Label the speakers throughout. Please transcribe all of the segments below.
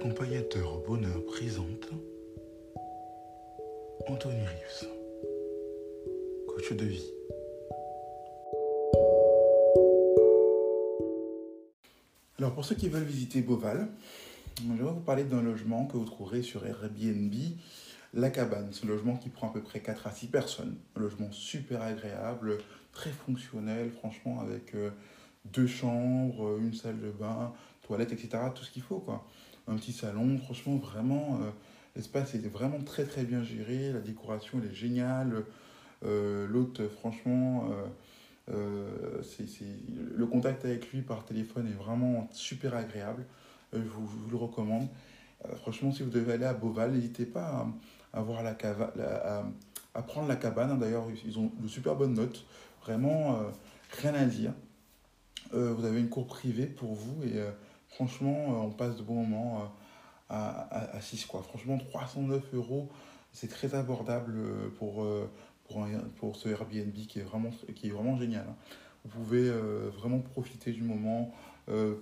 Speaker 1: Accompagnateur bonheur présente Anthony Rives, coach de vie. Alors pour ceux qui veulent visiter Beauval, je vais vous parler d'un logement que vous trouverez sur Airbnb, La Cabane. C'est un logement qui prend à peu près 4 à 6 personnes. Un logement super agréable, très fonctionnel, franchement, avec euh, deux chambres, une salle de bain, toilette, etc. Tout ce qu'il faut, quoi. Un petit salon, franchement, vraiment, euh, l'espace est vraiment très très bien géré, la décoration elle est géniale. Euh, L'hôte, franchement, euh, c'est, le contact avec lui par téléphone est vraiment super agréable. Je, vous, le recommande. Franchement, si vous devez aller à Beauval, n'hésitez pas à, voir la cava, à, prendre la cabane. D'ailleurs, ils ont de super bonnes notes. Vraiment, rien à dire. Vous avez une cour privée pour vous et franchement, euh, on passe de bons moments euh, à, à, 6 quoi. Franchement, 309 euros, c'est très abordable euh, pour, pour, un- pour ce Airbnb qui est vraiment, qui est vraiment génial. hein. Vous pouvez vraiment profiter du moment,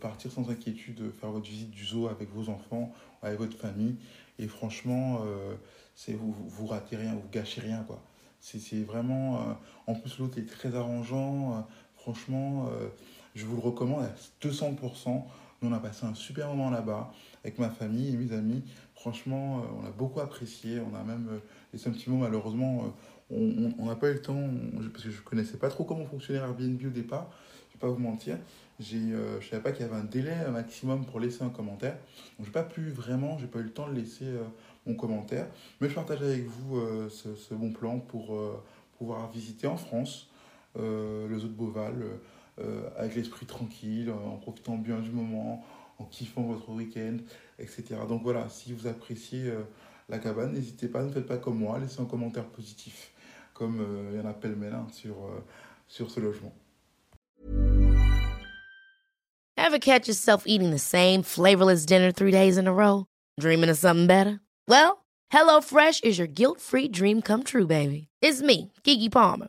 Speaker 1: partir sans inquiétude, faire votre visite du zoo avec vos enfants, avec votre famille. Et franchement, vous, vous ratez rien, vous gâchez rien. quoi. C'est, vraiment. en plus, l'hôte est très arrangeant. franchement, je vous le recommande à 200%. Nous, on a passé un super moment là-bas avec ma famille et mes amis. Franchement, euh, on a beaucoup apprécié. On a même euh, petit mot, malheureusement. euh, on n'a pas eu le temps, parce que je ne connaissais pas trop comment fonctionnait Airbnb au départ. Je ne vais pas vous mentir. Je ne savais pas qu'il y avait un délai maximum pour laisser un commentaire. Donc, je n'ai pas pu vraiment, j'ai pas eu le temps de laisser mon commentaire. Mais je partage avec vous ce, ce bon plan pour pouvoir visiter en France le zoo de Beauval avec l'esprit tranquille, en profitant bien du moment, en kiffant votre week-end, etc. Donc voilà, si vous appréciez euh, la cabane, n'hésitez pas, ne faites pas comme moi, laissez un commentaire positif, comme euh, il y en a pêle-mêle hein, sur, euh, sur ce logement.
Speaker 2: Ever catch yourself eating the same flavorless dinner three days in a row? Dreaming of something better? Well, HelloFresh is your guilt-free dream come true, baby. It's me, Kiki Palmer.